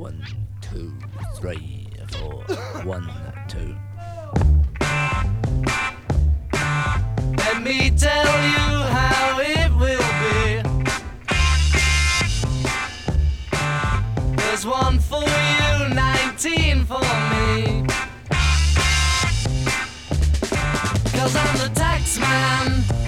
One, two, three, four. One, two. Let me tell you how it will be. There's one for you, 19 for me. Cause I'm the tax man.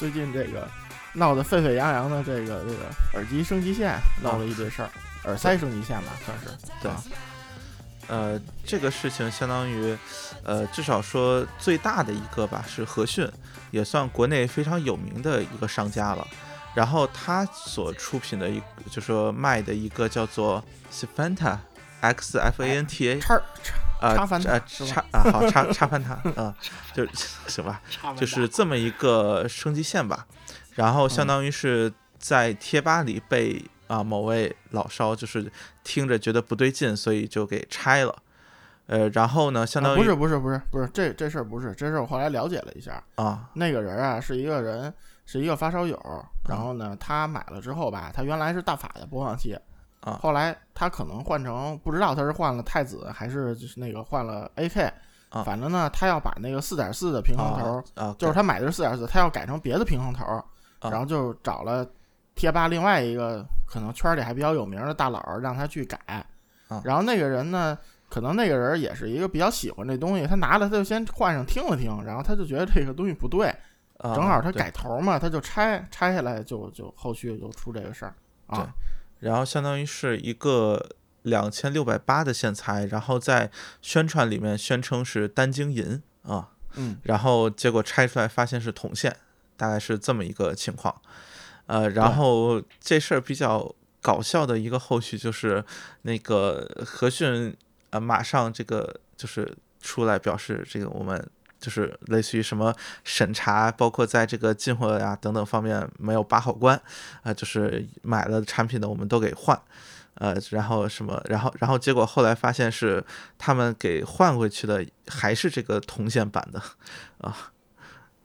最近这个闹得沸沸扬扬的这个这个耳机升级线闹了一堆事儿，耳塞升级线吧算是。对啊呃，这个事情相当于，呃，至少说最大的一个吧是和讯，也算国内非常有名的一个商家了。然后他所出品的一，就说卖的一个叫做 Xfanta X F A N T A 叉叉啊插插啊好插插翻它啊，就行吧，就是这么一个升级线吧。然后相当于是在贴吧里被啊某位老烧就是听着觉得不对劲，所以就给拆了。呃，然后呢，相当于啊不是不是不是不是这这事儿不是这事儿，我后来了解了一下，啊那个人啊是一个人是一个发烧友，然后呢他买了之后吧，他原来是大法的播放器，啊。后来他可能换成不知道他是换了太子还是就是那个换了 AK，、啊。反正呢他要把那个四点四的平衡头，就是他买的是四点四，他要改成别的平衡头，啊。然后就找了贴吧另外一个可能圈里还比较有名的大佬儿让他去改，啊。然后那个人呢，可能那个人也是一个比较喜欢这东西，他拿了他就先换上听了听，然后他就觉得这个东西不对，啊正好他改头嘛，他就拆拆下来就就后续就出这个事儿啊，然后相当于是一个两千六百八的线材，然后在宣传里面宣称是单晶银啊，嗯然后结果拆出来发现是铜线，大概是这么一个情况。呃，然后这事儿比较搞笑的一个后续就是那个和讯呃马上这个就是出来表示这个我们。就是类似于什么审查，包括在这个进货呀等等方面没有把好关，啊、就是买了产品的我们都给换，呃，然后什么，然后然后结果后来发现是他们给换回去的还是这个铜线版的，啊，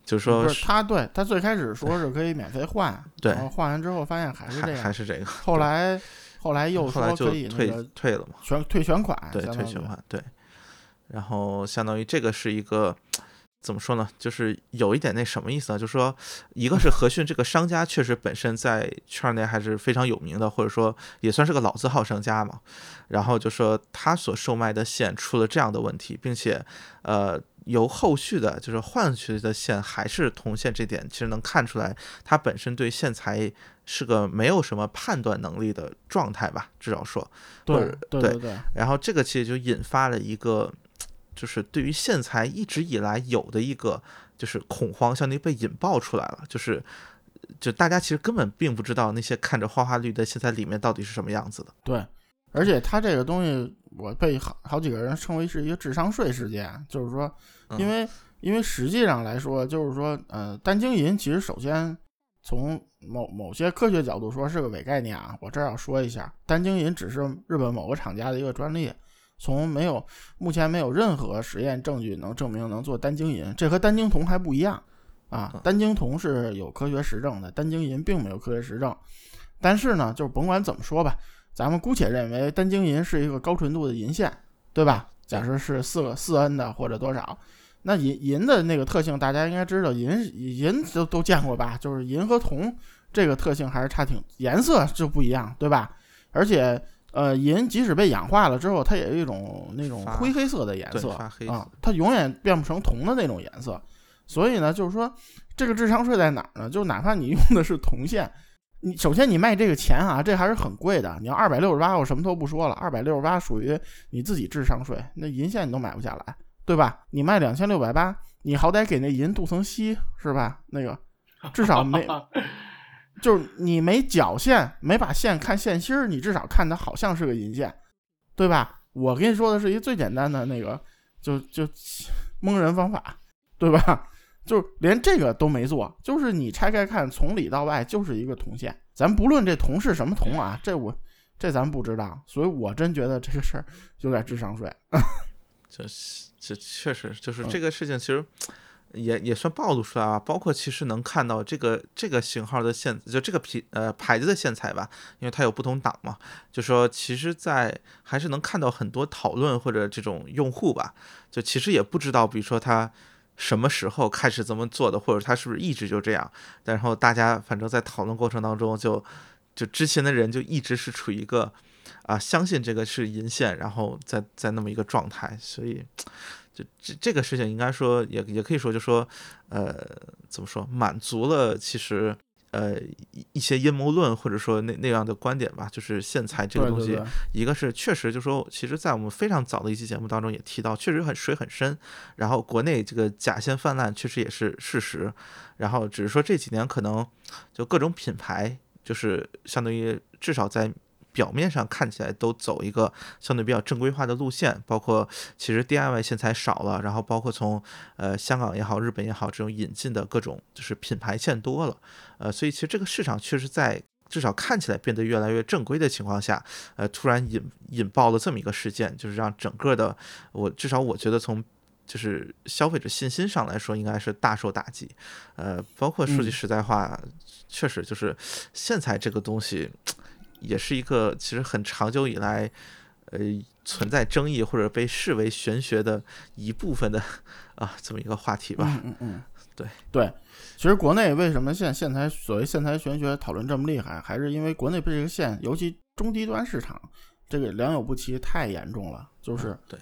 就是说不是他对他最开始说是可以免费换，对然后换完之后发现还是这样，还还是这个，后来后来又说可以那退个退了嘛，全退全款，对，退全款，对，然后相当于这个是一个。怎么说呢？就是有一点那什么意思呢？就是说，一个是和讯这个商家确实本身在圈内还是非常有名的，或者说也算是个老字号商家嘛。然后就说他所售卖的线出了这样的问题，并且呃由后续的就是换回去的线还是铜线，这点其实能看出来，他本身对线材是个没有什么判断能力的状态吧，至少说。对对对对对，然后这个其实就引发了一个，就是对于线材一直以来有的一个就是恐慌，相当于被引爆出来了，就是就大家其实根本并不知道那些看着花花绿的线材里面到底是什么样子的。对，而且它这个东西，我被好好几个人称为是一个智商税事件，就是说，嗯因为、因为实际上来说，就是说，呃，单晶银其实首先从某某些科学角度说是个伪概念啊，我这儿要说一下，单晶银只是日本某个厂家的一个专利。从没有，目前没有任何实验证据能证明能做单晶银，这和单晶铜还不一样啊嗯。单晶铜是有科学实证的，单晶银并没有科学实证。但是呢，就是甭管怎么说吧，咱们姑且认为单晶银是一个高纯度的银线，对吧？假设是四个四 N 的或者多少，那银银的那个特性大家应该知道，银银都都见过吧？就是银和铜这个特性还是差挺，颜色就不一样，对吧？而且呃，银即使被氧化了之后，它也有一种那种灰黑色的颜色啊它永远变不成铜的那种颜色。所以呢，就是说这个智商税在哪儿呢？就哪怕你用的是铜线，你首先你卖这个钱啊，这还是很贵的。你要二百六十八，我什么都不说了，二百六十八属于你自己智商税，那银线你都买不下来，对吧？你卖两千六百八，你好歹给那银镀层锡是吧？那个至少没，就是你没绞线，没把线看线芯儿，你至少看它好像是个银线，对吧？我跟你说的是一最简单的那个，就就蒙人方法，对吧？就连这个都没做，就是你拆开看，从里到外就是一个铜线。咱不论这铜是什么铜啊，这我这咱不知道，所以我真觉得这个事儿有点智商税。这这确实就是这个事情，其实也也算暴露出来吧。包括其实能看到这个这个型号的线，就这个品呃牌子的线材吧，因为它有不同档嘛。就说其实，在还是能看到很多讨论或者这种用户吧，就其实也不知道，比如说他。什么时候开始这么做的，或者他是不是一直就这样？然后大家反正在讨论过程当中，就就之前的人就一直是处于一个啊相信这个是银线，然后在在那么一个状态，所以就这这个事情应该说也也可以说就说呃怎么说满足了其实。呃，一些阴谋论或者说那那样的观点吧，就是线材这个东西，一个是确实就说，其实，在我们非常早的一期节目当中也提到，确实很水很深。然后国内这个假线泛滥，确实也是事实。然后只是说这几年可能就各种品牌，就是相当于至少在。表面上看起来都走一个相对比较正规化的路线，包括其实 DIY 线材少了，然后包括从呃香港也好、日本也好这种引进的各种就是品牌线多了，呃，所以其实这个市场确实在至少看起来变得越来越正规的情况下，呃，突然引引爆了这么一个事件，就是让整个的我至少我觉得从就是消费者信心上来说，应该是大受打击，呃，包括说句实在话，确实就是线材这个东西。也是一个其实很长久以来，呃，存在争议或者被视为玄学的一部分的 啊，这么一个话题吧。嗯嗯嗯，对对。其实国内为什么现线材所谓线材玄学讨论这么厉害，还是因为国内这个线，尤其中低端市场，这个良莠不齐太严重了。就是对，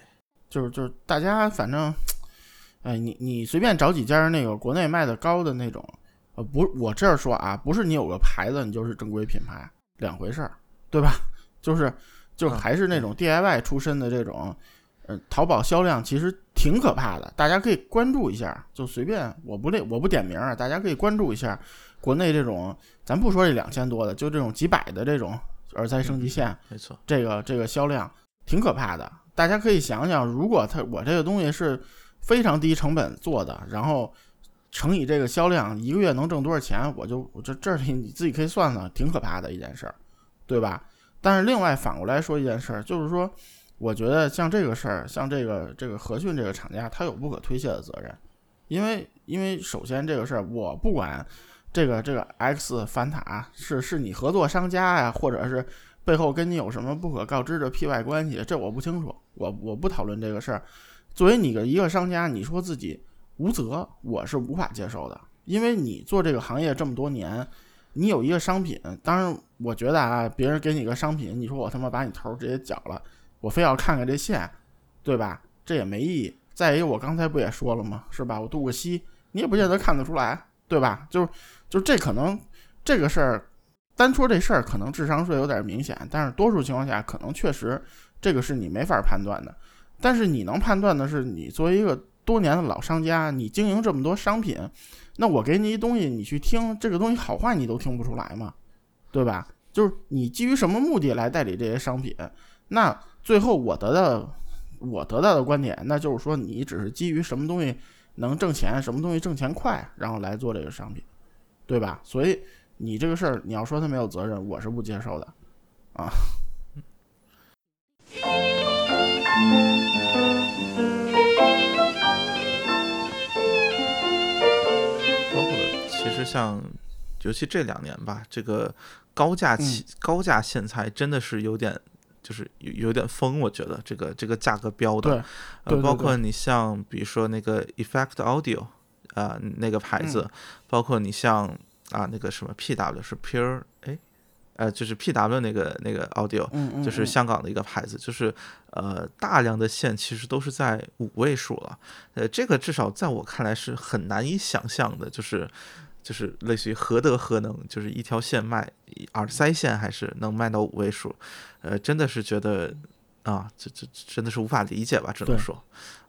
就是就是大家反正，哎，你你随便找几家那个国内卖的高的那种，呃，不，我这儿说啊，不是你有个牌子你就是正规品牌。两回事儿，对吧？就是，就还是那种 DIY 出身的这种，呃，淘宝销量其实挺可怕的，大家可以关注一下。就随便，我不列，我不点名啊，大家可以关注一下国内这种，咱不说这两千多的，就这种几百的这种耳塞升级线，没错，这个这个销量挺可怕的。大家可以想想，如果他我这个东西是非常低成本做的，然后。乘以这个销量，一个月能挣多少钱？我就我这这里你自己可以算算，挺可怕的一件事儿，对吧？但是另外反过来说一件事儿，就是说，我觉得像这个事儿，像这个这个和讯这个厂家，他有不可推卸的责任，因为因为首先这个事儿，我不管这个这个 X 反塔是是你合作商家呀，或者是背后跟你有什么不可告知的 P Y 关系，这我不清楚，我我不讨论这个事儿。作为你的一个商家，你说自己。无责，我是无法接受的，因为你做这个行业这么多年，你有一个商品，当然我觉得啊，别人给你个商品，你说我他妈把你头直接绞了，我非要看看这线，对吧？这也没意义。再一个，我刚才不也说了吗？是吧？我镀个锡，你也不见得看得出来，对吧？就是，就这可能这个事儿，单说这事儿可能智商税有点明显，但是多数情况下可能确实这个是你没法判断的。但是你能判断的是，你作为一个。多年的老商家，你经营这么多商品，那我给你一东西，你去听这个东西好坏，你都听不出来吗？对吧？就是你基于什么目的来代理这些商品？那最后我得到我得到的观点，那就是说你只是基于什么东西能挣钱，什么东西挣钱快，然后来做这个商品，对吧？所以你这个事儿，你要说他没有责任，我是不接受的，啊。像，尤其这两年吧，这个高价起高价线材真的是有点，就是有有点疯。我觉得这个这个价格标的，呃，包括你像比如说那个 Effect Audio 啊那个牌子，包括你像啊那个什么 PW 是 Pure 哎呃，就是 PW 那个那个 Audio，嗯嗯，就是嗯。香港的一个牌子，就是呃大量的线其实都是在五位数了，呃，这个至少在我看来是很难以想象的，就是就是类似于何德何能，就是一条线卖耳塞线还是能卖到五位数，呃，真的是觉得啊，这这这真的是无法理解吧，只能对说，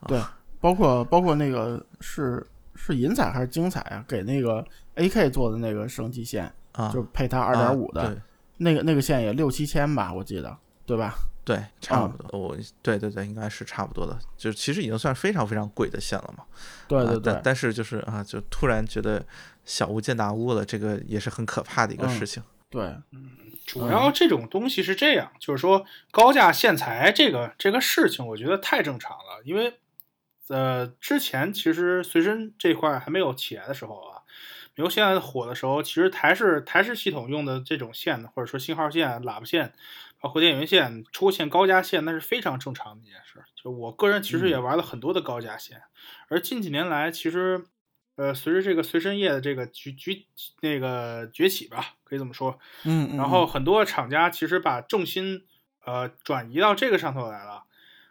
对，包括包括那个是是银彩还是精彩啊？给那个 AK 做的那个升级线，啊，就配它二点五的、那个那个线也六七千吧，我记得，对吧？对，差啊不多，我对对对，应该是差不多的，就其实已经算非常非常贵的线了嘛。啊对对对，但但是就是啊，就突然觉得小巫见大巫了，这个也是很可怕的一个嗯事情。对，主要这种东西是这样，就是说高价线材这个这个事情，我觉得太正常了。因为呃，之前其实随身这块还没有起来的时候啊，比如现在火的时候，其实台式台式系统用的这种线，或者说信号线、喇叭线，包括电源线出现高价线，那是非常正常的一件事。就我个人其实也玩了很多的高价线，而近几年来，其实呃，随着这个随身业的这个崛崛那个崛起吧，可以这么说，嗯，嗯然后很多厂家其实把重心呃转移到这个上头来了，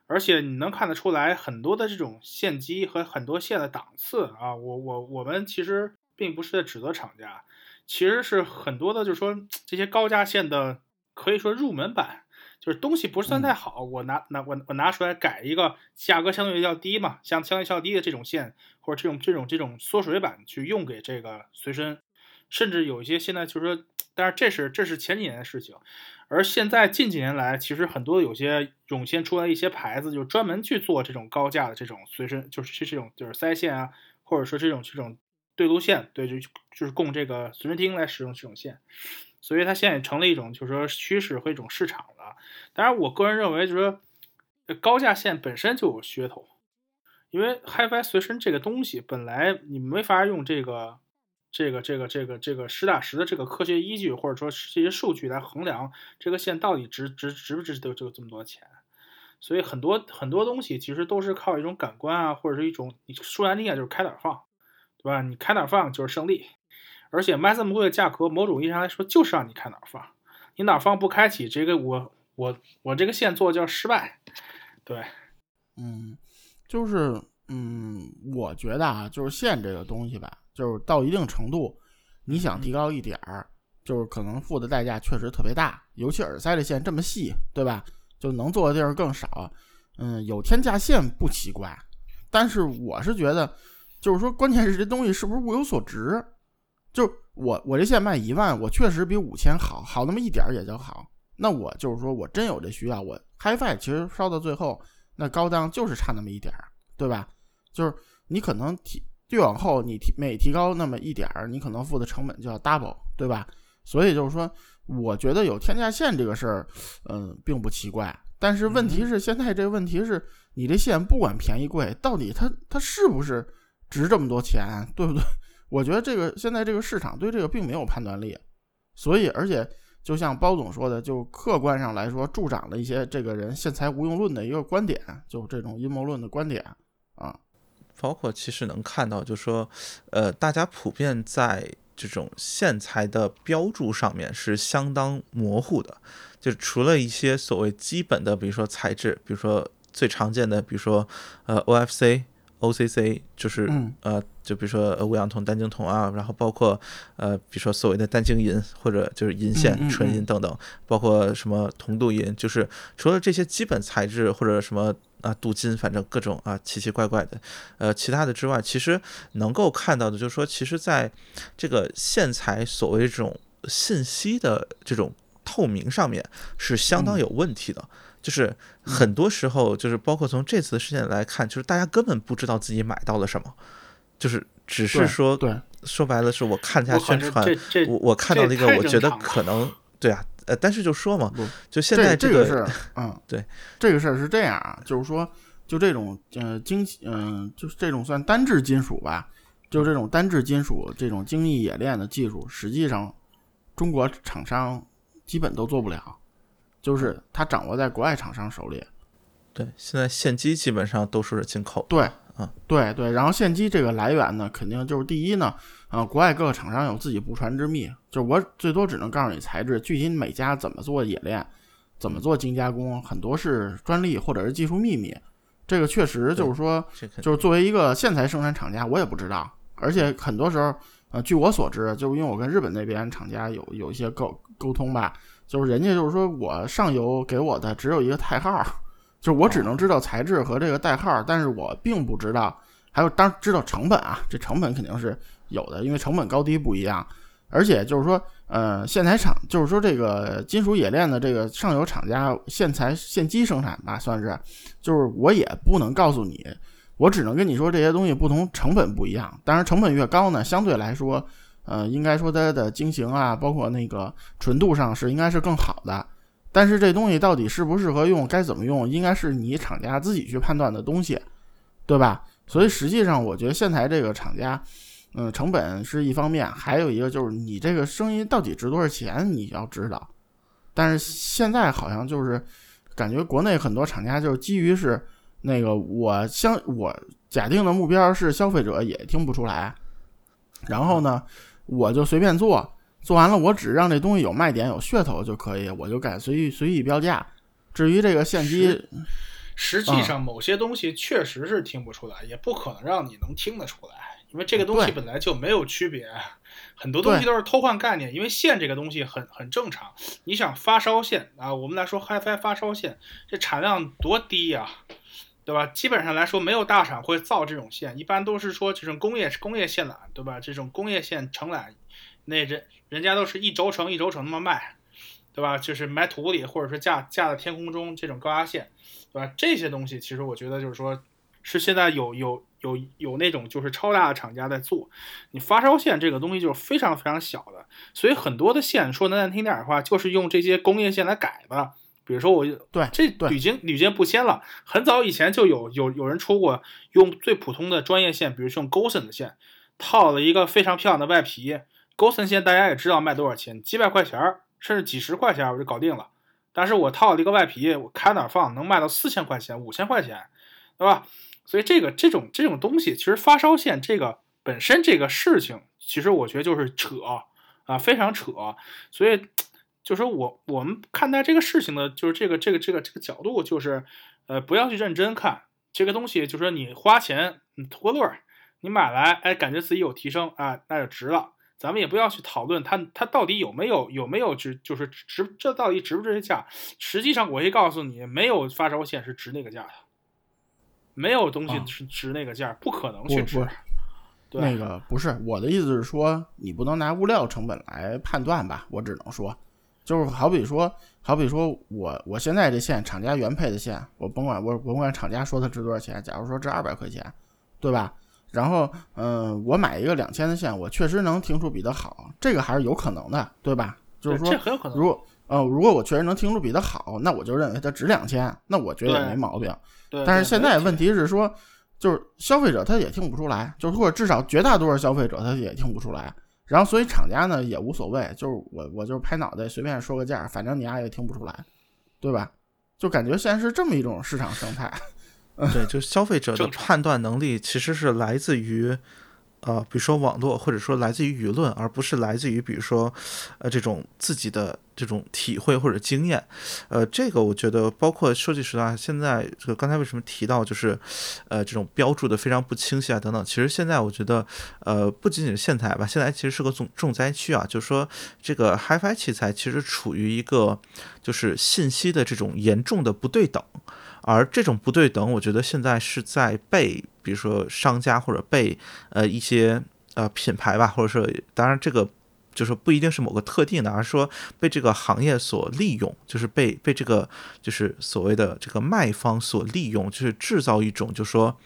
而且你能看得出来很多的这种线机和很多线的档次啊，我我我们其实并不是在指责厂家，其实是很多的，就是说这些高价线的可以说入门版。就是东西不是算太好，我拿拿我我拿出来改一个价格相对较低嘛，相相对较低的这种线或者这种这种这种缩水版去用给这个随身，甚至有一些现在就是说，但是这是这是前几年的事情，而现在近几年来，其实很多有些涌现出来一些牌子，就专门去做这种高价的这种随身，就是这种就是塞线啊，或者说这种这种对路线，对，就就是供这个随身听来使用这种线，所以它现在也成了一种就是说趋势和一种市场了。当然，我个人认为就是说，高价线本身就有噱头，因为 HiFi 随身这个东西本来你没法用这个。这个这个这个这个实打实的这个科学依据，或者说这些数据来衡量这个线到底值值值不值得这个这么多钱，所以很多很多东西其实都是靠一种感官啊，或者是一种你说难听点就是开哪放，对吧？你开哪放就是胜利，而且卖这么贵的价格，某种意义上来说就是让你开哪放，你哪放不开启，这个我我我这个线做叫失败，对，嗯，就是嗯，我觉得啊，就是线这个东西吧，就是到一定程度，你想提高一点儿，就是可能付的代价确实特别大，尤其耳塞的线这么细，对吧？就能做的地儿更少。嗯，有天价线不奇怪，但是我是觉得，就是说，关键是这东西是不是物有所值？就我我这线卖一万，我确实比五千好，好那么一点儿也就好。那我就是说我真有这需要，我 HiFi 其实烧到最后，那高档就是差那么一点儿，对吧？就是你可能提越往后，你提每提高那么一点儿，你可能付的成本就要 double，对吧？所以就是说，我觉得有天价线这个事儿，嗯，并不奇怪。但是问题是，现在这个问题是，你这线不管便宜贵，到底它它是不是值这么多钱，对不对？我觉得这个现在这个市场对这个并没有判断力，所以而且就像包总说的，就客观上来说，助长了一些这个人线材无用论的一个观点，就这种阴谋论的观点啊。包括其实能看到，就说，呃，大家普遍在这种线材的标注上面是相当模糊的，就除了一些所谓基本的，比如说材质，比如说最常见的，比如说呃 OFC、OCC，就是、嗯呃，就比如说呃五氧铜、单晶铜啊，然后包括呃，比如说所谓的单晶银或者就是银线、嗯嗯纯银等等，包括什么铜镀银，就是除了这些基本材质或者什么。啊，镀金，反正各种啊奇奇怪怪的，呃，其他的之外，其实能够看到的，就是说，其实在这个线材所谓这种信息的这种透明上面是相当嗯有问题的。就是很多时候，就是包括从这次事件来看，就是大家根本不知道自己买到了什么，就是只是说对，说白了是我看一下宣传，我我看到了一个我觉得可能。对啊，呃，但是就说嘛不，就现在这个事儿，嗯，对，这个事儿是这样啊，就是说，就这种呃精嗯、就是这种算单质金属吧，就这种单质金属这种精密冶炼的技术，实际上中国厂商基本都做不了，就是它掌握在国外厂商手里。对，现在线机基本上都是进口。对嗯，对对，然后线机这个来源呢，肯定就是第一呢，啊、国外各个厂商有自己不传之秘，就是我最多只能告诉你材质，具体每家怎么做冶炼，怎么做精加工，很多是专利或者是技术秘密。这个确实就是说，就是作为一个线材生产厂家，我也不知道，而且很多时候，呃，据我所知，就是因为我跟日本那边厂家有有一些沟沟通吧，就是人家就是说我上游给我的只有一个代号，就是我只能知道材质和这个代号，但是我并不知道，还有当知道成本啊，这成本肯定是有的，因为成本高低不一样，而且就是说，呃，线材厂就是说这个金属冶炼的这个上游厂家线材线机生产吧，算是，就是我也不能告诉你，我只能跟你说这些东西不同，成本不一样。当然，成本越高呢，相对来说，呃，应该说它的晶型啊，包括那个纯度上是应该是更好的。但是这东西到底适不适合用，该怎么用，应该是你厂家自己去判断的东西，对吧？所以实际上，我觉得线材这个厂家，嗯，成本是一方面，还有一个就是你这个声音到底值多少钱，你要知道。但是现在好像就是感觉国内很多厂家就是基于是那个我相我假定的目标是消费者也听不出来，然后呢，我就随便做，做完了我只让这东西有卖点有噱头就可以，我就敢随意随意标价。至于这个现机，实际上某些东西确实是听不出来，也不可能让你能听得出来，因为这个东西本来就没有区别，很多东西都是偷换概念。因为线这个东西很很正常，你想发烧线啊，我们来说 HiFi 发烧线，这产量多低呀、对吧？基本上来说，没有大厂会造这种线，一般都是说这种工业工业线缆，对吧？这种工业线承揽，那人人家都是一轴承一轴承那么卖，对吧？就是埋土里，或者说架架在天空中这种高压线，对吧？这些东西其实我觉得就是说，是现在有有有有那种就是超大的厂家在做。你发烧线这个东西就是非常非常小的，所以很多的线说难听点的话，就是用这些工业线来改的。比如说我对这对屡经屡见不鲜了，很早以前就有有有人出过用最普通的专业线，比如说用 Gosen 的线，套了一个非常漂亮的外皮。Gosen 线大家也知道卖多少钱，几百块钱儿甚至几十块钱我就搞定了。但是我套了一个外皮，我开哪儿放能卖到四千块钱、五千块钱，对吧？所以这个这种这种东西，其实发烧线这个本身这个事情，其实我觉得就是扯啊，非常扯。所以就说我我们看待这个事情的，就是这个这个这个这个角度，就是呃，不要去认真看这个东西，就说你花钱你图个乐儿，你买来哎，感觉自己有提升啊，那就值了。咱们也不要去讨论它它到底有没有有没有值，就是值这到底值不值这价。实际上，我可以告诉你，没有发烧线是值那个价的，没有东西啊是值那个价，不可能去值不不。对，那个不是我的意思是说，你不能拿物料成本来判断吧？我只能说，就是好比说，好比说我我现在这线厂家原配的线，我甭管我甭管厂家说它值多少钱，假如说值二百块钱，对吧？然后嗯、我买一个两千的线，我确实能听出比它好，这个还是有可能的，对吧？就是说。如果呃如果我确实能听出比它好，那我就认为它值两千，那我觉得也没毛病。对，但是现在问题是说，就是消费者他也听不出来，就是或者至少绝大多数消费者他也听不出来。然后所以厂家呢也无所谓，就是我我就是拍脑袋随便说个价，反正你丫也听不出来，对吧？就感觉现在是这么一种市场生态。对，就消费者的判断能力其实是来自于，呃，比如说网络，或者说来自于舆论，而不是来自于比如说，呃，这种自己的这种体会或者经验。呃，这个我觉得，包括说句实话，现在这个刚才为什么提到就是，呃，这种标注的非常不清晰啊等等。其实现在我觉得，呃，不仅仅是线材吧，现在其实是个重重灾区啊，就是说这个 HiFi 器材其实处于一个就是信息的这种严重的不对等。而这种不对等，我觉得现在是在被，比如说商家或者被呃一些呃品牌吧，或者说当然这个就是不一定是某个特定的，而是说被这个行业所利用，就是被被这个就是所谓的这个卖方所利用，就是制造一种就是说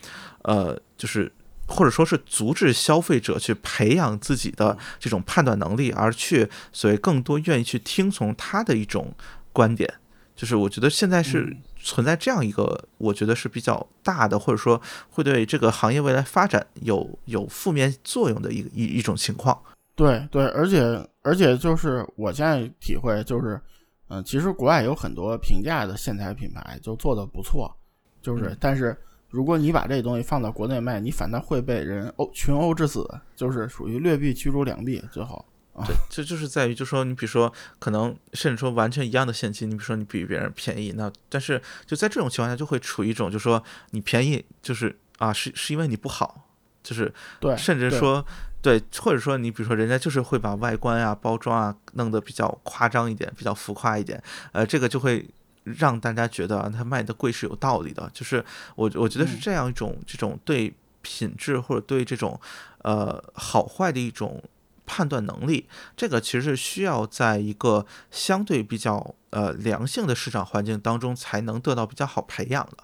呃就是。或者说是阻止消费者去培养自己的这种判断能力，而去所谓更多愿意去听从他的一种观点，就是我觉得现在是存在这样一个，我觉得是比较大的，或者说会对这个行业未来发展有有负面作用的一一一种情况。对对，而且而且就是我现在体会就是，嗯、其实国外有很多平价的线材品牌就做的不错，就是、嗯但是如果你把这东西放到国内卖，你反倒会被人殴群殴致死，就是属于劣币驱逐良币，最后。对，这就是在于，就说你比如说，可能甚至说完全一样的现金，你比如说你比别人便宜，那但是就在这种情况下，就会处于一种，就说你便宜就是啊，是是因为你不好，就是对，甚至说对，或者说你比如说人家就是会把外观啊、包装啊弄得比较夸张一点，比较浮夸一点，呃，这个就会让大家觉得他卖的贵是有道理的，就是我我觉得是这样一种这种对品质或者对这种呃好坏的一种。判断能力，这个其实是需要在一个相对比较呃良性的市场环境当中才能得到比较好培养的，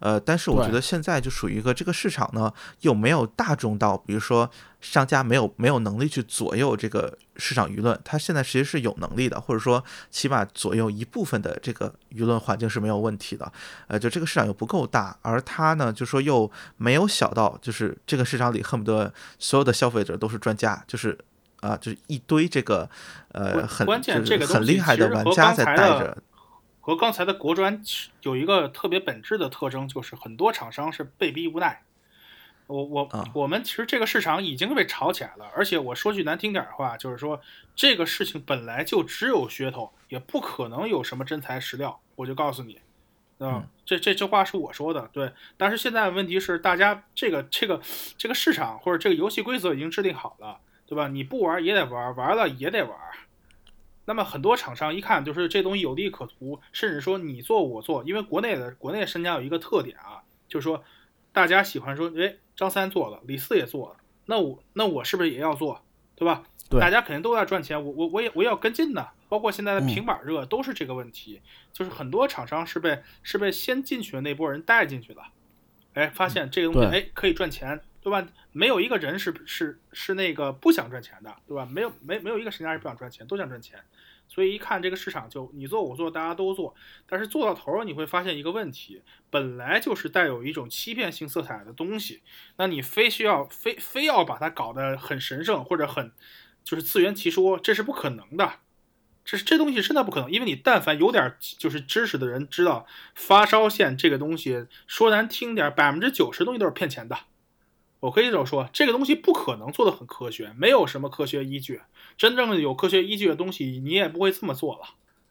呃，但是我觉得现在就属于一个这个市场呢又没有大众到，比如说商家没有没有能力去左右这个市场舆论，他现在其实是有能力的，或者说起码左右一部分的这个舆论环境是没有问题的，呃，就这个市场又不够大，而他呢就说又没有小到就是这个市场里恨不得所有的消费者都是专家，就是。啊，就是一堆这个，呃，很关键这个很厉害的玩家在带着。和刚才的国专有一个特别本质的特征，就是很多厂商是被逼无奈。我我我们其实这个市场已经被炒起来了，而且我说句难听点的话，就是说这个事情本来就只有噱头，也不可能有什么真材实料。我就告诉你，嗯，这这这话是我说的，对。但是现在问题是，大家这个这个这个市场或者这个游戏规则已经制定好了。对吧？你不玩也得玩，玩了也得玩。那么很多厂商一看就是这东西有利可图，甚至说你做我做，因为国内的国内商家有一个特点啊，就是说大家喜欢说，哎，张三做了，李四也做了，那我那我是不是也要做？对吧？对，大家肯定都在赚钱，我我我也我也要跟进呢。包括现在的平板热都是这个问题，就是很多厂商是被是被先进去的那波人带进去的，哎，发现这个东西哎可以赚钱。对吧？没有一个人是是是那个不想赚钱的，对吧？没有没没有一个商家是不想赚钱，都想赚钱。所以一看这个市场，就你做我做，大家都做。但是做到头儿，你会发现一个问题：本来就是带有一种欺骗性色彩的东西，那你非需要非非要把它搞得很神圣或者很就是自圆其说，这是不可能的。这这东西真的不可能，因为你但凡有点就是知识的人知道，发烧线这个东西说难听点，百分之九十东西都是骗钱的。我可以这么说，这个东西不可能做的很科学，没有什么科学依据。真正有科学依据的东西，你也不会这么做了。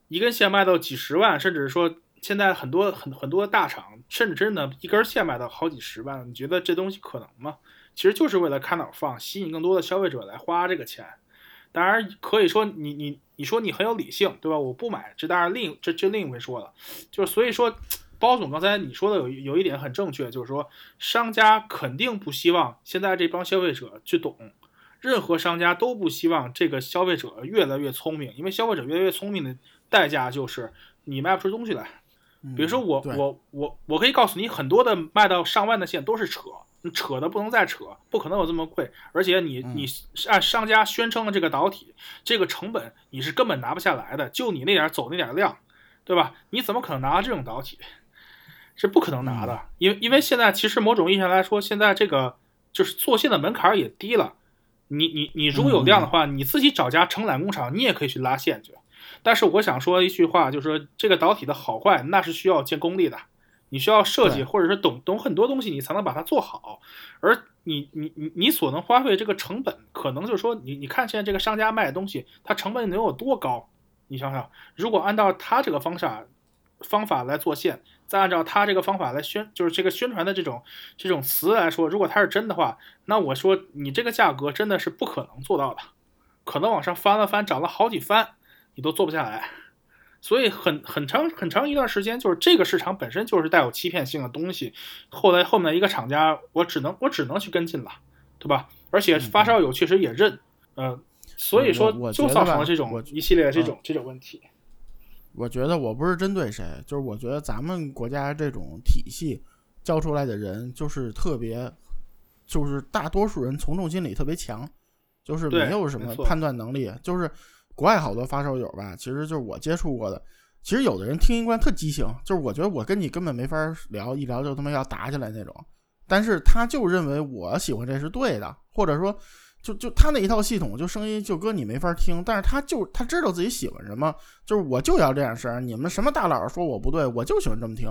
一根线卖到几十万，甚至说现在很多很很多大厂，甚至真的一根线卖到好几十万，你觉得这东西可能吗？其实就是为了开脑放，吸引更多的消费者来花这个钱。当然可以说你你你说你很有理性，对吧？我不买，这当然另这这另一回说了。就是所以说。包总，刚才你说的有有一点很正确，就是说商家肯定不希望现在这帮消费者去懂，任何商家都不希望这个消费者越来越聪明，因为消费者越来越聪明的代价就是你卖不出东西来。比如说我我我我可以告诉你，很多的卖到上万的线都是扯，扯的不能再扯，不可能有这么贵，而且你你按商家宣称的这个导体，这个成本你是根本拿不下来的，就你那点走那点量，对吧？你怎么可能拿到这种导体？是不可能拿的，因为因为现在其实某种意义上来说，现在这个就是做线的门槛也低了。你你你如果有量的话，你自己找家承揽工厂，你也可以去拉线去。但是我想说一句话，就是说这个导体的好坏，那是需要建功力的。你需要设计，或者是懂懂很多东西，你才能把它做好。而你你你你所能花费这个成本，可能就是说你你看现在这个商家卖的东西，它成本能有多高？你想想，如果按照他这个方法方法来做线。再按照他这个方法来宣，就是这个宣传的这种这种词来说，如果它是真的话，那我说你这个价格真的是不可能做到的，可能往上翻了翻，涨了好几番，你都做不下来。所以很很长很长一段时间，就是这个市场本身就是带有欺骗性的东西。后来后面一个厂家，我只能我只能去跟进了，对吧？而且发烧友确实也认，嗯，所以说就造成了这种一系列这种这种问题。我觉得我不是针对谁，就是我觉得咱们国家这种体系教出来的人就是特别，就是大多数人从众心理特别强，就是没有什么判断能力。就是国外好多发烧友吧，其实就是我接触过的，其实有的人听一贯特畸形，就是我觉得我跟你根本没法聊，一聊就他妈要打起来那种。但是他就认为我喜欢这是对的，或者说。就就他那一套系统，就声音就搁你没法听，但是他就他知道自己喜欢什么，就是我就要这样声，你们什么大佬说我不对，我就喜欢这么听，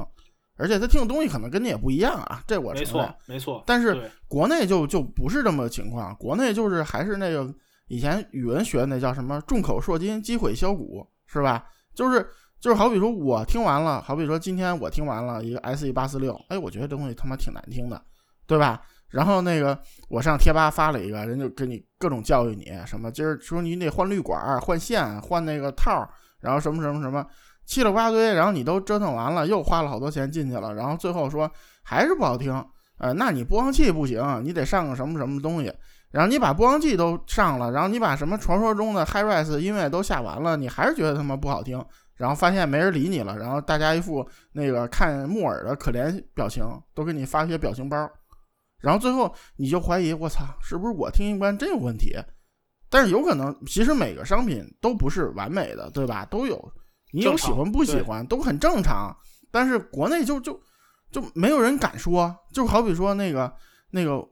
而且他听的东西可能跟你也不一样啊，这我没承认错。没错。但是国内就就不是这么个情况，国内就是还是那个以前语文学的那叫什么“众口铄金，积毁销骨”，是吧？就是就是好比说我听完了，好比说今天我听完了一个 S E 八四六，哎，我觉得这东西他妈挺难听的，对吧？然后那个我上贴吧发了一个，人就给你各种教育你，什么今儿说你得换滤管、换线、换那个套，然后什么什么什么，七了八堆，然后你都折腾完了，又花了好多钱进去了，然后最后说还是不好听，呃，那你播放器不行，你得上个什么什么东西，然后你把播放器都上了，然后你把什么传说中的 High Res 音乐都下完了，你还是觉得他妈不好听，然后发现没人理你了，然后大家一副那个看木耳的可怜表情，都给你发些表情包，然后最后你就怀疑，我操，是不是我听音观真有问题？但是有可能，其实每个商品都不是完美的，对吧？都有你有喜欢不喜欢，都很正常。但是国内就就就没有人敢说，就好比说那个那个，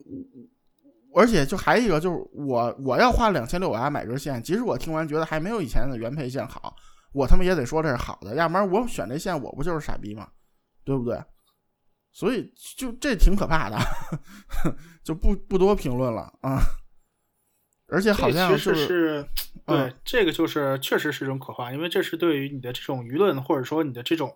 而且就还一个就是我我要花两千六百买根线，即使我听完觉得还没有以前的原配线好，我他妈也得说这是好的，要不然我选这线我不就是傻逼吗？对不对？所以就这挺可怕的，就不不多评论了啊。而且好像是对、嗯这个就是确实是一种可怕，因为这是对于你的这种舆论或者说你的这种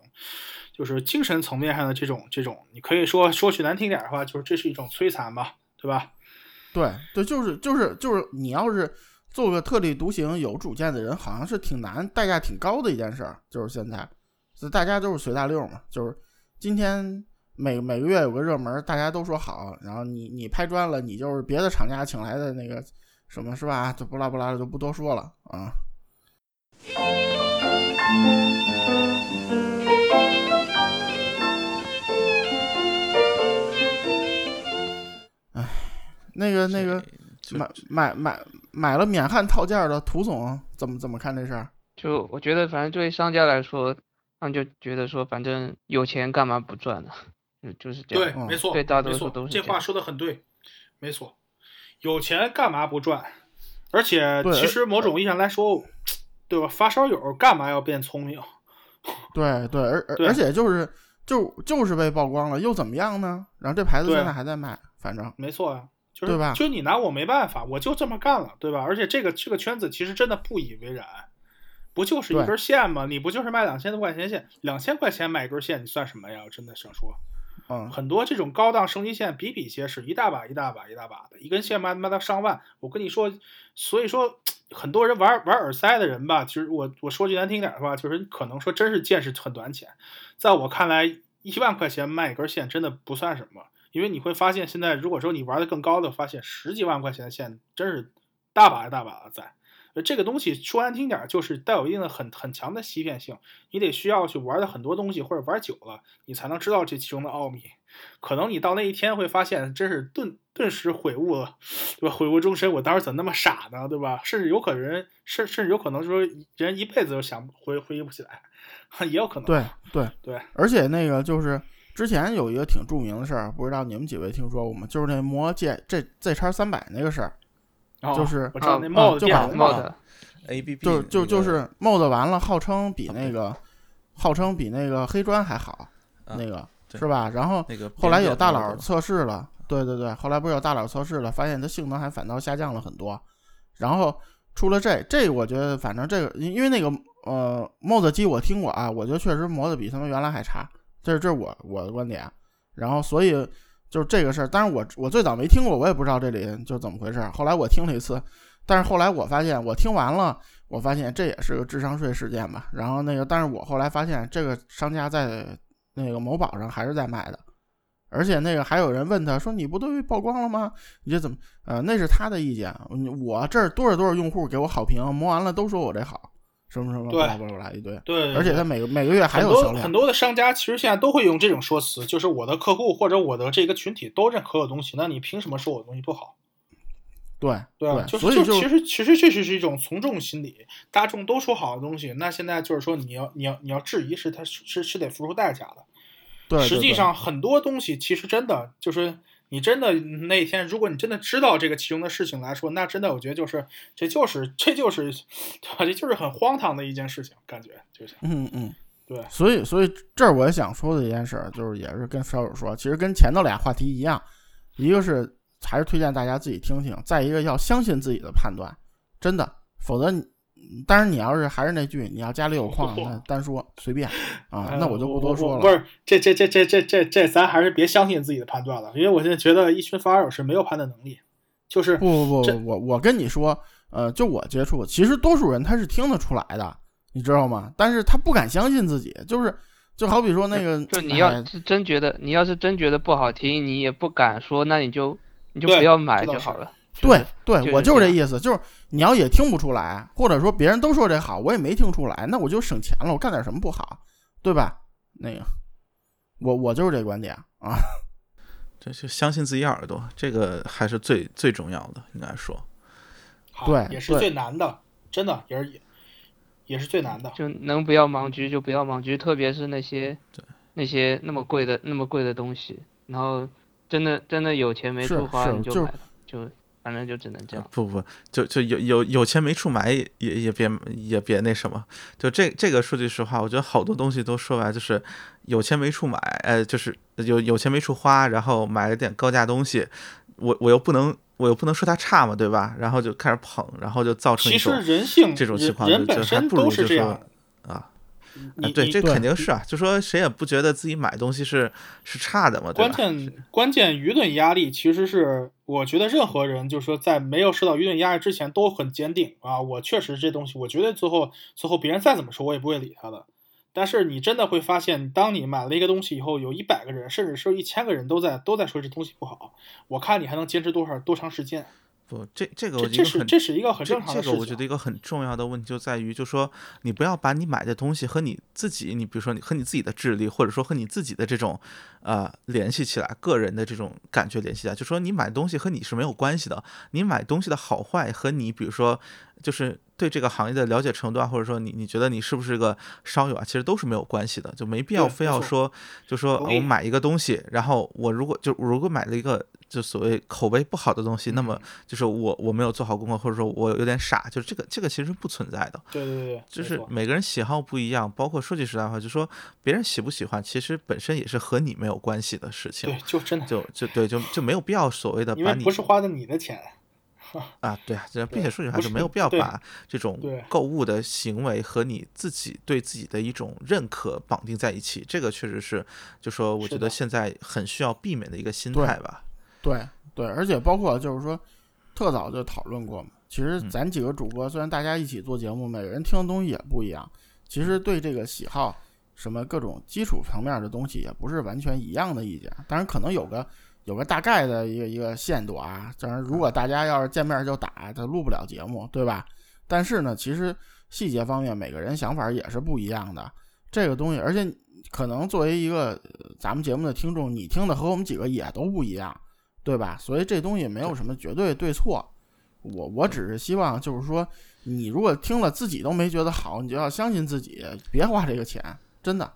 就是精神层面上的这种这种，你可以说说句难听点的话，就是这是一种摧残吧，对吧？对对，就是就是就是，你要是做个特立独行、有主见的人，好像是挺难，代价挺高的一件事儿。就是现在，就大家都是随大溜嘛，就是今天每每个月有个热门，大家都说好，然后你你拍砖了，你就是别的厂家请来的那个什么是吧？就不拉不拉的就不多说了啊。哎，那个那个买买买买了免焊套件的涂总怎么怎么看这事儿？就我觉得，反正对商家来说，他们就觉得说，反正有钱干嘛不赚呢？就就是这对，没错，对大多数没错都是这这话说的很对，没错，有钱干嘛不赚？而且其实某种意义上来说，对吧？发烧友干嘛要变聪明？对对，而而而且就是就就是被曝光了，又怎么样呢？然后这牌子现在还在卖，反正没错啊，就是对吧就你拿我没办法，我就这么干了，对吧？而且这个这个圈子其实真的不以为然，不就是一根线吗？你不就是卖两千多块钱线，两千块钱买一根线，你算什么呀？我真的想说，嗯很多这种高档升级线比比皆是，一大把一大把一大把的，一根线卖卖到上万。我跟你说，所以说 很多人玩玩耳塞的人吧，其实我我说句难听点的话，就是可能说真是见识很短浅。在我看来，一万块钱卖一根线真的不算什么，因为你会发现现在如果说你玩的更高的，发现十几万块钱的线真是大把大把的在。呃这个东西说难听点儿，就是带有一定的很很强的欺骗性，你得需要去玩的很多东西，或者玩久了，你才能知道这其中的奥秘。可能你到那一天会发现，真是顿顿时悔悟了，对吧？悔悟终身，我当时怎么那么傻呢，对吧？甚至有可能人，甚甚至有可能说人一辈子都想回回忆不起来，也有可能。对对对，而且那个就是之前有一个挺著名的事儿，不知道你们几位听说过吗？就是那魔戒这 Z 叉三百那个事儿，哦就是我知道那啊帽子就把变红了，帽子，A B B 就就就是 MOD 完了，号称比那个号称比那个黑砖还好，啊那个是吧？然后那个后来有大佬测试了，对对对，后来不是有大佬测试了，发现它性能还反倒下降了很多。然后出了这这，我觉得反正这个，因因为那个呃 MOD 机我听过啊，我觉得确实磨的比他们原来还差，这是这是我我的观点。然后所以就是这个事儿，当然我我最早没听过，我也不知道这里就怎么回事。后来我听了一次，但是后来我发现我听完了，我发现这也是个智商税事件吧。然后那个，但是我后来发现这个商家在那个某宝上还是在卖的，而且那个还有人问他说：“你不都被曝光了吗？你这怎么？呃，那是他的意见。我这儿多少多少用户给我好评，磨完了都说我这好，什么什么，对巴拉巴拉一堆。对，对对而且他每个每个月还很有销量多很。多的商家其实现在都会用这种说辞，就是我的客户或者我的这个群体都认可我的东西，那你凭什么说我的东西不好？对对啊，就是就所以就其实其实这是一种从众心理，大众都说好的东西，那现在就是说你要你要你要质疑是他是是是得付出代价的。对实际上很多东西其实真的就是你真的那天，如果你真的知道这个其中的事情来说，那真的我觉得就是这就是这就是对吧？这就是很荒唐的一件事情，感觉就是嗯嗯，对，所以，所以这儿我也想说的一件事儿，就是也是跟烧友说，其实跟前头俩话题一样，一个是还是推荐大家自己听听，再一个要相信自己的判断，真的，否则你，当然你要是还是那句，你要家里有矿，那单说随便啊，那我就不多说了。不是，这这这这这这这，咱还是别相信自己的判断了，因为我现在觉得一群发烧友是没有判断能力，就是不不这不，我我跟你说，呃，就我接触，其实多数人他是听得出来的，你知道吗？但是他不敢相信自己，就是就好比说那个，就你要哎是真觉得，你要是真觉得不好听，你也不敢说，那你就你就不要买就好了。对对，我就是这意思，就是你要也听不出来，或者说别人都说这好，我也没听出来，那我就省钱了，我干点什么不好，对吧？那个，我我就是这观点啊。这就相信自己耳朵，这个还是最最重要的，应该说。对对也是最难的，真的也是也也是最难的。就能不要盲狙就不要盲狙，特别是那些对那些那么贵的那么贵的东西，然后真的真的有钱没处花你就买了，就反正就只能这样。不不，就就有有有钱没处买也也也别也别那什么，就这这个说句实话，我觉得好多东西都说白就是有钱没处买，呃，就是有有钱没处花，然后买了点高价东西，我我又不能我又不能说它差嘛，对吧？然后就开始捧，然后就造成一其实种人性这种情况就就还人本身不如都是就说这样。啊。你啊，对，这肯定是啊，就说谁也不觉得自己买东西是是差的嘛，对关？键关键舆论压力其实是，我觉得任何人就是说在没有受到舆论压力之前都很坚定啊，我确实这东西，我绝对最后最后别人再怎么说，我也不会理他的。但是你真的会发现，当你买了一个东西以后，有一百个人，甚至是一千个人都在都在说这东西不好，我看你还能坚持多少多长时间？不，这这个这这是我觉得很这是一个很正常的事情。这个我觉得一个很重要的问题就在于，就说你不要把你买的东西和你自己，你比如说你和你自己的智力，或者说和你自己的这种呃联系起来，个人的这种感觉联系起来，就说你买东西和你是没有关系的。你买东西的好坏和你比如说就是对这个行业的了解程度啊，或者说你你觉得你是不是个商友啊，其实都是没有关系的，就没必要非要说就说我买一个东西，然后我如果就如果买了一个就所谓口碑不好的东西，那嗯。么就是我我没有做好功课，或者说我有点傻，就是这个这个其实不存在的，对对对，就是每个人喜好不一样，包括说句实在话，就说别人喜不喜欢，其实本身也是和你没有关系的事情对，，就真的，就就对就就没有必要所谓的把你不是花的你的钱，啊，对啊，这并且说句话不就是没有必要把这种购物的行为和你自己对自己的一种认可绑定在一起，这个确实是，就说我觉得现在很需要避免的一个心态吧。对对，而且包括就是说，特早就讨论过嘛。其实嗯咱几个主播虽然大家一起做节目，每个人听的东西也不一样，其实对这个喜好什么各种基础层面的东西也不是完全一样的意见。当然可能有个有个大概的一个一个限度啊。当然，如果大家要是见面就打，他录不了节目，对吧？但是呢，其实细节方面每个人想法也是不一样的。这个东西，而且可能作为一个呃咱们节目的听众，你听的和我们几个也都不一样。对吧？所以这东西没有什么绝对对错。我我只是希望，就是说，你如果听了自己都没觉得好，你就要相信自己，别花这个钱，真的。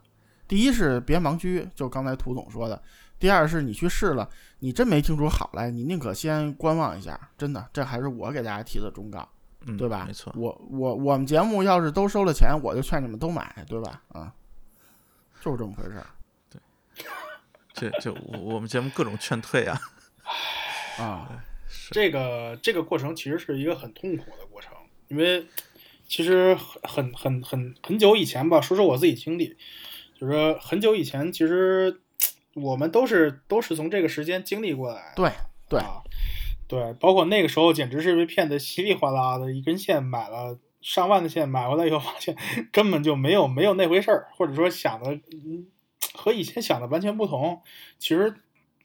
第一是别盲狙，就刚才涂总说的；第二是你去试了，你真没听出好来，你宁可先观望一下，真的。这还是我给大家提的忠告，嗯，对吧？没错，我我我们节目要是都收了钱，我就劝你们都买，对吧？啊，就是这么回事儿对这这我我们节目各种劝退啊。啊。这个这个过程其实是一个很痛苦的过程，因为其实很很很很很久以前吧，说说我自己经历，就是说很久以前，其实我们都是都是从这个时间经历过来的。对对啊，对，包括那个时候简直是被骗得稀里哗啦的，一根线买了上万的线，买回来以后发现 根本就没有没有那回事儿，或者说想的嗯和以前想的完全不同。其实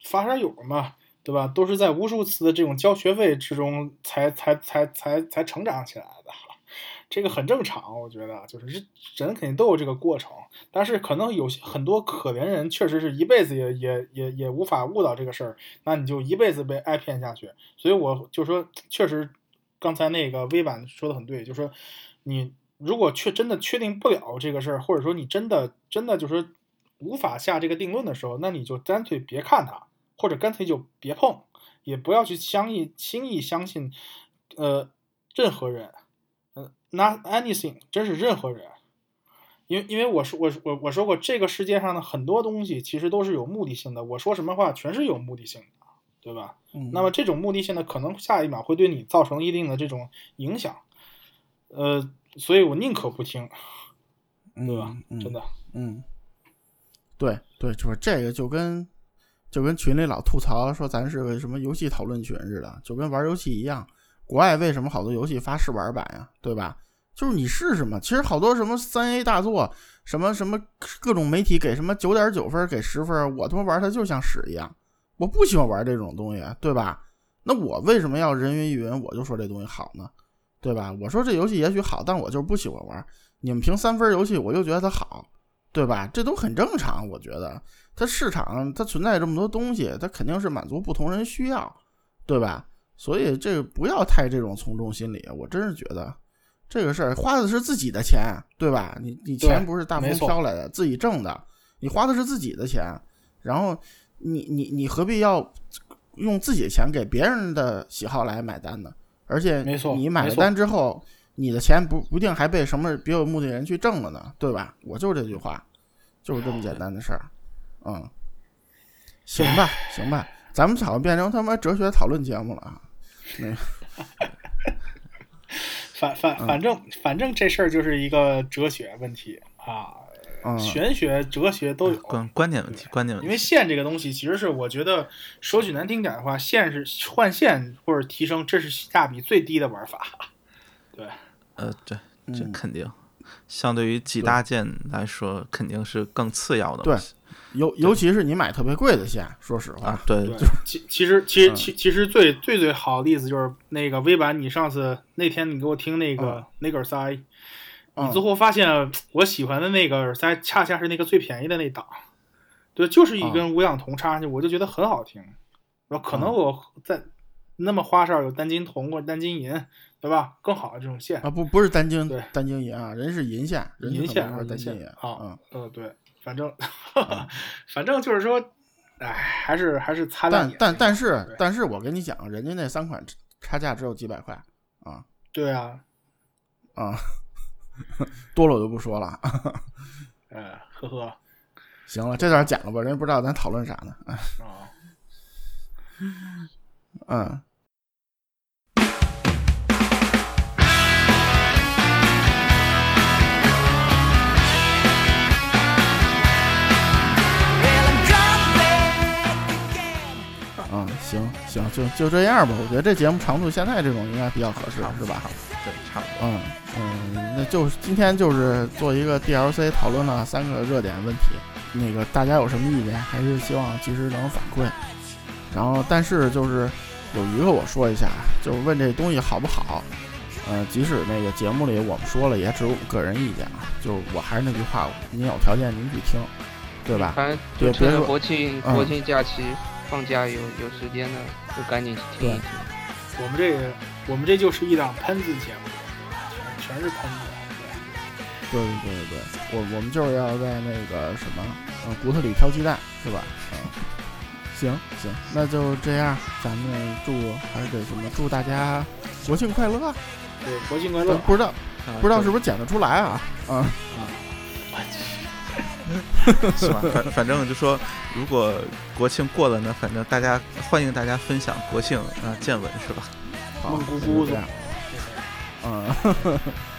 发烧友嘛，对吧？都是在无数次的这种交学费之中才才才才才成长起来的。这个很正常，我觉得就是人肯定都有这个过程，但是可能有些很多可怜人确实是一辈子也也也也无法悟到这个事儿，那你就一辈子被挨骗下去。所以我就说，确实刚才那个微版说的很对，就说你如果确真的确定不了这个事儿，或者说你真的真的就是无法下这个定论的时候，那你就干脆别看它，或者干脆就别碰，也不要去相信轻易相信，呃，任何人。嗯，not anything，真是任何人，因为因为我说我我我说过，这个世界上的很多东西其实都是有目的性的。我说什么话全是有目的性的，对吧？嗯那么这种目的性的可能下一秒会对你造成一定的这种影响，呃，所以我宁可不听，对吧？嗯真的，嗯，对对，就是这个就跟就跟群里老吐槽说咱是个什么游戏讨论群似的，就跟玩游戏一样。国外为什么好多游戏发试玩版呀？对吧？就是你试试嘛。其实好多什么三 A 大作，什么什么各种媒体给什么九点九分，给十分，我他妈玩它就像屎一样。我不喜欢玩这种东西，对吧？那我为什么要人云亦云？我就说这东西好呢，对吧？我说这游戏也许好，但我就是不喜欢玩。你们评三分游戏，我就觉得它好，对吧？这都很正常，我觉得它市场它存在这么多东西，它肯定是满足不同人需要，对吧？所以这个不要太这种从众心理，我真是觉得这个事儿花的是自己的钱，对吧？你你钱不是大风飘来的，自己挣的，你花的是自己的钱，然后你你你何必要用自己的钱给别人的喜好来买单呢？而且没错你买了单之后，你的钱不不一定还被什么别有目的人去挣了呢，对吧？我就是这句话，就是这么简单的事儿，嗯，行吧，行吧，咱们好像变成他妈哲学讨论节目了啊，那个 反反反正反正这事儿就是一个哲学问题啊，嗯，玄学、哲学都有。观观点问题，观点问题因为。线这个东西，其实是我觉得说句难听点的话，线是换线或者提升，这是性价比最低的玩法。对呃，对，这嗯肯定，相对于几大件来说，肯定是更次要的对东西尤尤其是你买特别贵的线，说实话，啊。对对，其其实其实嗯其其实最最最好的例子就是那个微版，你上次那天你给我听那个、那个耳塞，嗯你最后发现我喜欢的那个耳塞恰恰是那个最便宜的那档，对，就是一根无氧铜插上去，我就觉得很好听。然后可能嗯我在那么花哨有单金铜或者单金银，对吧？更好的这种线，啊，不不是单晶对单晶银啊，人是银线，人银线啊银线是单晶银，啊嗯，呃，对，反正 反正就是说，哎，还是还是擦亮眼。但但但是但是我跟你讲，人家那三款差价只有几百块啊对啊，啊，多了我就不说了。呃，呵呵，行了，这段剪了吧，人家不知道咱讨论啥呢。哎啊。嗯，就就这样吧。我觉得这节目长度现在这种应该比较合适，是吧？对，差不多。嗯嗯，那就是今天就是做一个 DLC 讨论了三个热点问题，那个大家有什么意见，还是希望及时能反馈。然后，但是就是有一个我说一下，就是问这东西好不好。呃，即使那个节目里我们说了，也只有我个人意见啊。就我还是那句话，您有条件您去听，对吧？反正就趁着对别说国庆嗯国庆假期放假有有时间呢，就赶紧去听一听。我们这个，我们这就是一档喷子节目，全全是喷子。对对对对对，我我们就是要在那个什么，呃，骨头里挑鸡蛋，是吧？嗯，行行，那就这样，咱们祝还是得什么，祝大家国庆快乐。对，国庆快乐！不知道啊不知道是不是剪得出来啊？啊，是吧？反反正就说，如果国庆过了呢，反正大家欢迎大家分享国庆啊见闻是吧？好梦咕咕的。嗯，